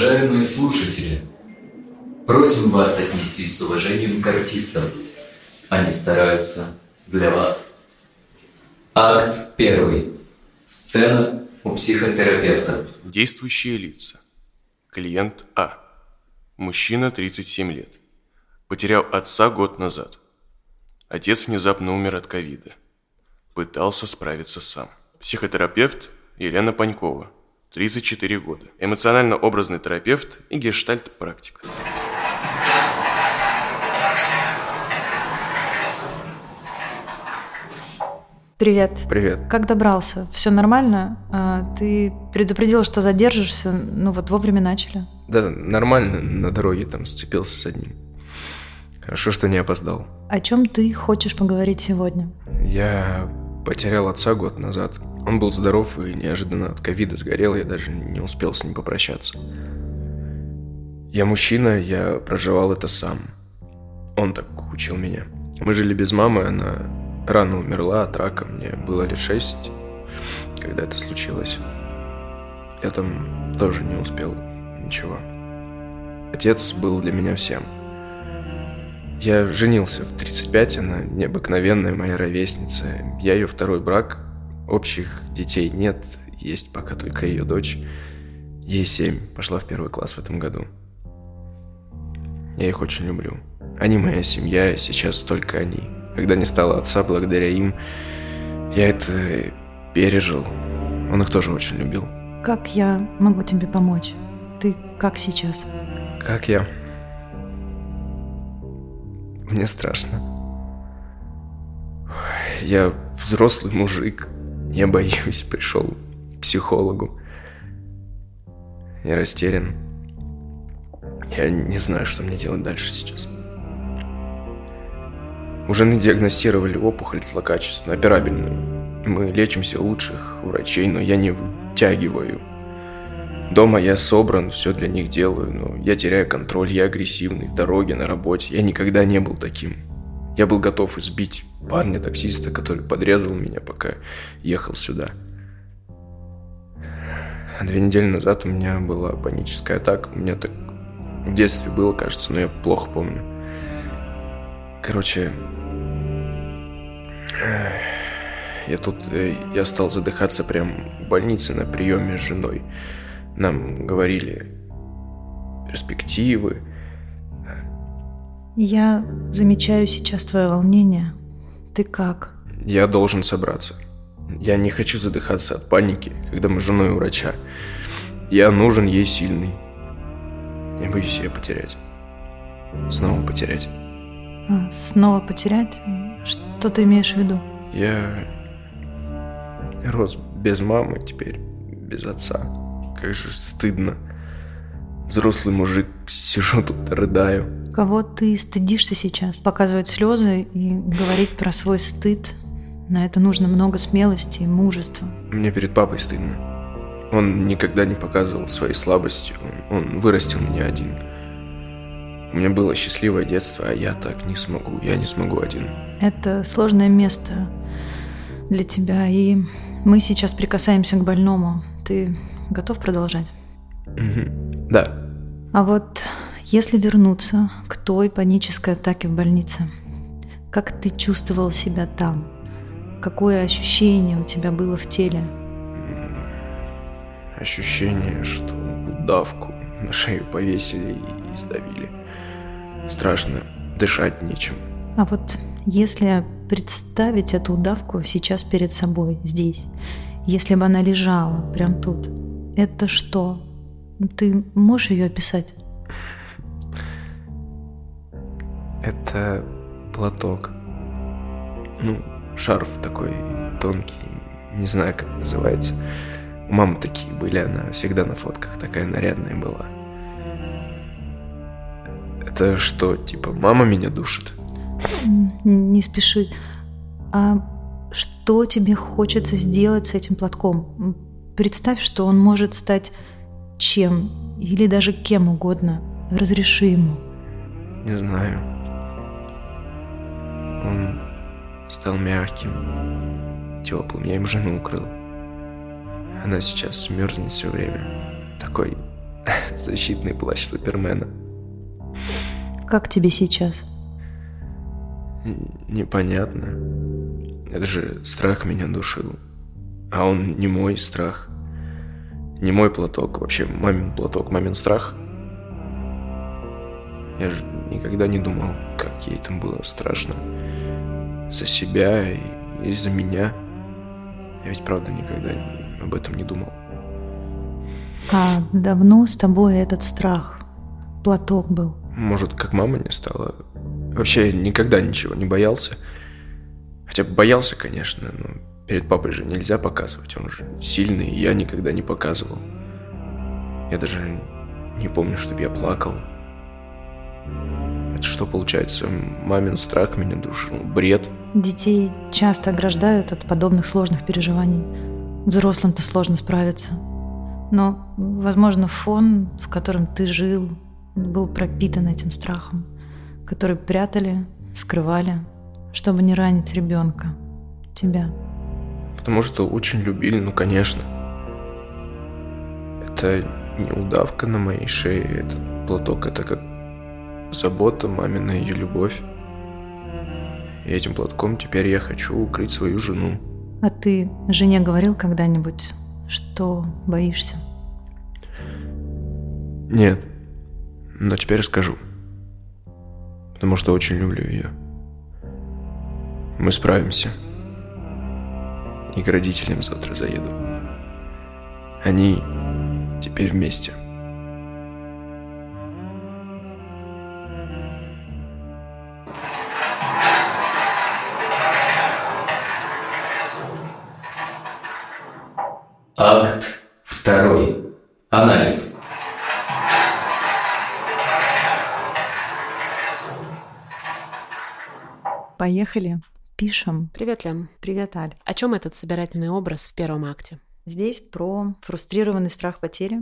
Уважаемые слушатели, просим вас отнестись с уважением к артистам. Они стараются для вас. Акт первый. Сцена у психотерапевта. Действующие лица. Клиент А. Мужчина 37 лет. Потерял отца год назад. Отец внезапно умер от ковида. Пытался справиться сам. Психотерапевт Елена Панькова. 34 года. Эмоционально-образный терапевт и гештальт-практик. Привет. Привет. Как добрался? Все нормально? А, ты предупредил, что задержишься, ну вот вовремя начали. Да, нормально, на дороге там сцепился с одним. Хорошо, что не опоздал. О чем ты хочешь поговорить сегодня? Я потерял отца год назад. Он был здоров и неожиданно от ковида сгорел, я даже не успел с ним попрощаться. Я мужчина, я проживал это сам. Он так учил меня. Мы жили без мамы, она рано умерла от рака, мне было лет шесть, когда это случилось. Я там тоже не успел ничего. Отец был для меня всем. Я женился в 35, она необыкновенная моя ровесница. Я ее второй брак, Общих детей нет, есть пока только ее дочь. Ей семь, пошла в первый класс в этом году. Я их очень люблю. Они моя семья, сейчас только они. Когда не стало отца, благодаря им, я это пережил. Он их тоже очень любил. Как я могу тебе помочь? Ты как сейчас? Как я? Мне страшно. Я взрослый мужик, я боюсь, пришел к психологу. Я растерян. Я не знаю, что мне делать дальше сейчас. У жены диагностировали опухоль злокачественную, операбельную. Мы лечимся лучших врачей, но я не вытягиваю. Дома я собран, все для них делаю, но я теряю контроль, я агрессивный, в дороге, на работе. Я никогда не был таким. Я был готов избить парня-таксиста, который подрезал меня, пока ехал сюда. А две недели назад у меня была паническая атака. У меня так в детстве было, кажется, но я плохо помню. Короче, я тут, э, я стал задыхаться прям в больнице на приеме с женой. Нам говорили перспективы, я замечаю сейчас твое волнение. Ты как? Я должен собраться. Я не хочу задыхаться от паники, когда мы с женой у врача. Я нужен ей сильный. Я боюсь ее потерять. Снова потерять. А, снова потерять? Что ты имеешь в виду? Я рос без мамы теперь, без отца. Как же стыдно. Взрослый мужик, сижу тут, рыдаю. Кого ты стыдишься сейчас? Показывать слезы и говорить про свой стыд. На это нужно много смелости и мужества. Мне перед папой стыдно. Он никогда не показывал своей слабости. Он вырастил меня один. У меня было счастливое детство, а я так не смогу. Я не смогу один. Это сложное место для тебя, и мы сейчас прикасаемся к больному. Ты готов продолжать? Да. А вот если вернуться к той панической атаке в больнице, как ты чувствовал себя там? Какое ощущение у тебя было в теле? Ощущение, что удавку на шею повесили и сдавили. Страшно, дышать нечем. А вот если представить эту удавку сейчас перед собой, здесь, если бы она лежала прям тут, это что? Ты можешь ее описать? Это платок. Ну, шарф такой тонкий, не знаю, как называется. У мамы такие были, она всегда на фотках такая нарядная была. Это что, типа, мама меня душит? Не спеши. А что тебе хочется сделать с этим платком? Представь, что он может стать чем или даже кем угодно. Разреши ему. Не знаю. Он стал мягким, теплым. Я им жену укрыл. Она сейчас мерзнет все время. Такой защитный плащ Супермена. Как тебе сейчас? Непонятно. Это же страх меня душил. А он не мой страх. Не мой платок. Вообще, мамин платок, мамин страх. Я же никогда не думал, как ей там было страшно. За себя и, и за меня. Я ведь правда никогда об этом не думал. А давно с тобой этот страх? Платок был? Может, как мама не стала. Вообще никогда ничего не боялся. Хотя боялся, конечно, но перед папой же нельзя показывать. Он же сильный, и я никогда не показывал. Я даже не помню, чтобы я плакал. Это что получается? Мамин страх меня душил. Бред. Детей часто ограждают от подобных сложных переживаний. Взрослым-то сложно справиться. Но, возможно, фон, в котором ты жил, был пропитан этим страхом, который прятали, скрывали, чтобы не ранить ребенка, тебя. Потому что очень любили, ну, конечно. Это не удавка на моей шее, этот платок, это как забота, мамина ее любовь. И этим платком теперь я хочу укрыть свою жену. А ты жене говорил когда-нибудь, что боишься? Нет. Но теперь скажу. Потому что очень люблю ее. Мы справимся. И к родителям завтра заеду. Они теперь вместе. Поехали. Пишем. Привет, Лен. Привет, Аль. О чем этот собирательный образ в первом акте? Здесь про фрустрированный страх потери,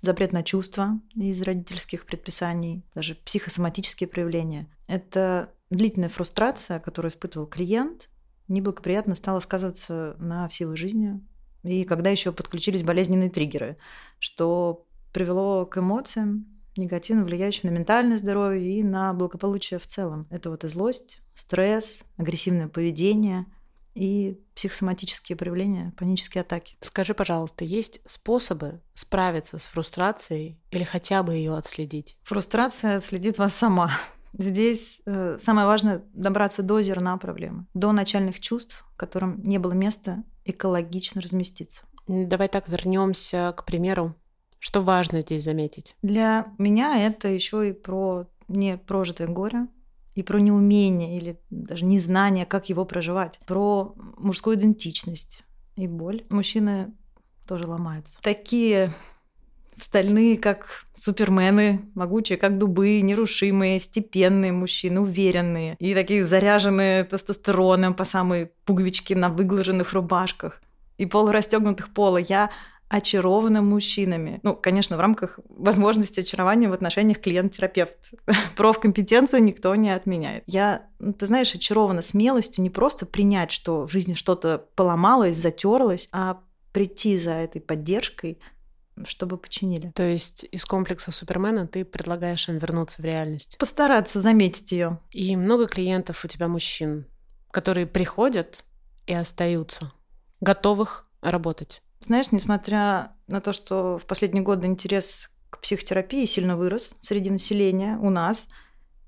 запрет на чувства из родительских предписаний, даже психосоматические проявления. Это длительная фрустрация, которую испытывал клиент, неблагоприятно стала сказываться на всей его жизни, и когда еще подключились болезненные триггеры, что привело к эмоциям, негативно влияющим на ментальное здоровье и на благополучие в целом. Это вот и злость, стресс, агрессивное поведение и психосоматические проявления, панические атаки. Скажи, пожалуйста, есть способы справиться с фрустрацией или хотя бы ее отследить? Фрустрация отследит вас сама. Здесь э, самое важное добраться до зерна проблемы, до начальных чувств, которым не было места экологично разместиться. Давай так вернемся к примеру. Что важно здесь заметить? Для меня это еще и про непрожитое горе, и про неумение или даже незнание, как его проживать, про мужскую идентичность и боль. Мужчины тоже ломаются. Такие стальные, как супермены, могучие, как дубы, нерушимые, степенные мужчины, уверенные и такие заряженные тестостероном по самые пуговички на выглаженных рубашках и полурастегнутых пола. Я очарована мужчинами. Ну, конечно, в рамках возможности очарования в отношениях клиент-терапевт. Профкомпетенцию никто не отменяет. Я, ну, ты знаешь, очарована смелостью не просто принять, что в жизни что-то поломалось, затерлось, а прийти за этой поддержкой, чтобы починили. То есть из комплекса Супермена ты предлагаешь им вернуться в реальность? Постараться заметить ее. И много клиентов у тебя мужчин, которые приходят и остаются, готовых работать. Знаешь, несмотря на то, что в последние годы интерес к психотерапии сильно вырос среди населения у нас,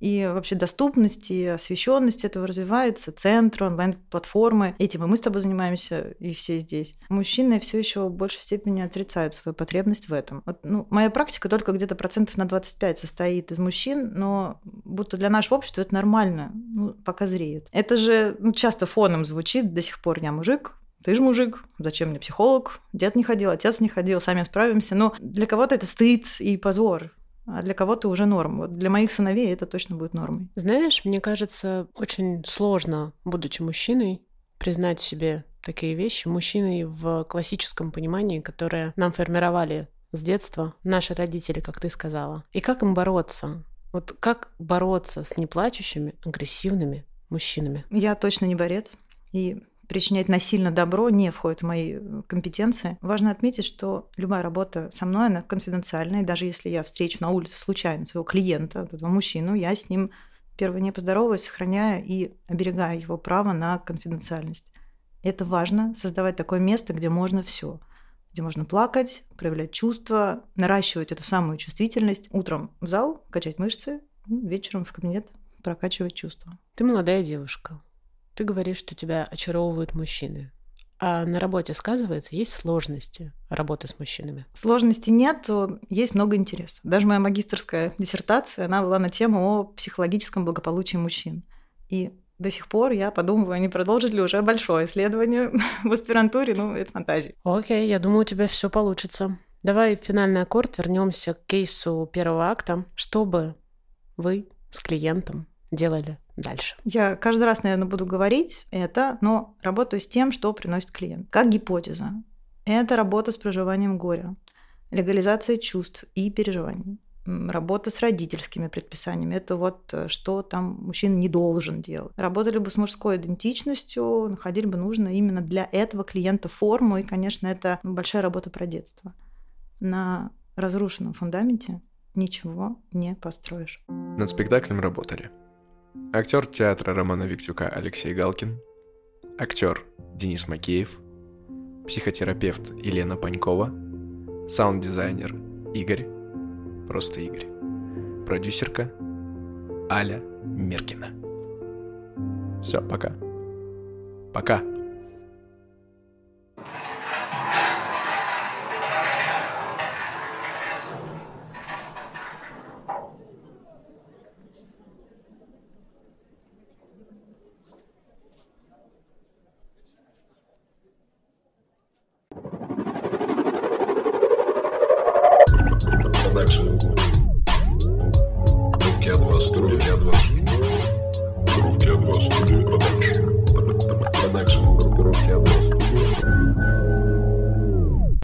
и вообще доступность и освещенность этого развивается, центры, онлайн-платформы. Этим и мы с тобой занимаемся, и все здесь. Мужчины все еще в большей степени отрицают свою потребность в этом. Вот, ну, моя практика только где-то процентов на 25 состоит из мужчин, но будто для нашего общества это нормально, ну, пока зреют. Это же ну, часто фоном звучит до сих пор. Я мужик, ты же мужик, зачем мне психолог? Дед не ходил, отец не ходил, сами справимся. Но для кого-то это стыд и позор а для кого-то уже норм. Вот для моих сыновей это точно будет нормой. Знаешь, мне кажется, очень сложно, будучи мужчиной, признать в себе такие вещи. Мужчиной в классическом понимании, которое нам формировали с детства наши родители, как ты сказала. И как им бороться? Вот как бороться с неплачущими, агрессивными мужчинами? Я точно не борец. И причинять насильно добро не входит в мои э, компетенции. Важно отметить, что любая работа со мной, она конфиденциальная. И даже если я встречу на улице случайно своего клиента, этого мужчину, я с ним первое не поздороваюсь, сохраняя и оберегая его право на конфиденциальность. Это важно, создавать такое место, где можно все где можно плакать, проявлять чувства, наращивать эту самую чувствительность. Утром в зал, качать мышцы, вечером в кабинет прокачивать чувства. Ты молодая девушка. Ты говоришь, что тебя очаровывают мужчины. А на работе сказывается, есть сложности работы с мужчинами? Сложностей нет, есть много интереса. Даже моя магистрская диссертация, она была на тему о психологическом благополучии мужчин. И до сих пор я подумываю, не продолжить ли уже большое исследование в аспирантуре, ну, это фантазия. Окей, я думаю, у тебя все получится. Давай финальный аккорд, вернемся к кейсу первого акта. Что бы вы с клиентом делали дальше? Я каждый раз, наверное, буду говорить это, но работаю с тем, что приносит клиент. Как гипотеза. Это работа с проживанием горя, легализация чувств и переживаний работа с родительскими предписаниями. Это вот э, что там мужчина не должен делать. Работали бы с мужской идентичностью, находили бы нужно именно для этого клиента форму. И, конечно, это большая работа про детство. На разрушенном фундаменте ничего не построишь. Над спектаклем работали актер театра Романа Виктюка Алексей Галкин, актер Денис Макеев, психотерапевт Елена Панькова, саунд-дизайнер Игорь, Просто Игорь. Продюсерка Аля Меркина. Все, пока. Пока. продакшн. Рувки А2 студия. Рувки А2 студия. Рувки А2 студия продакшн. Продакшн. Рувки А2 студия.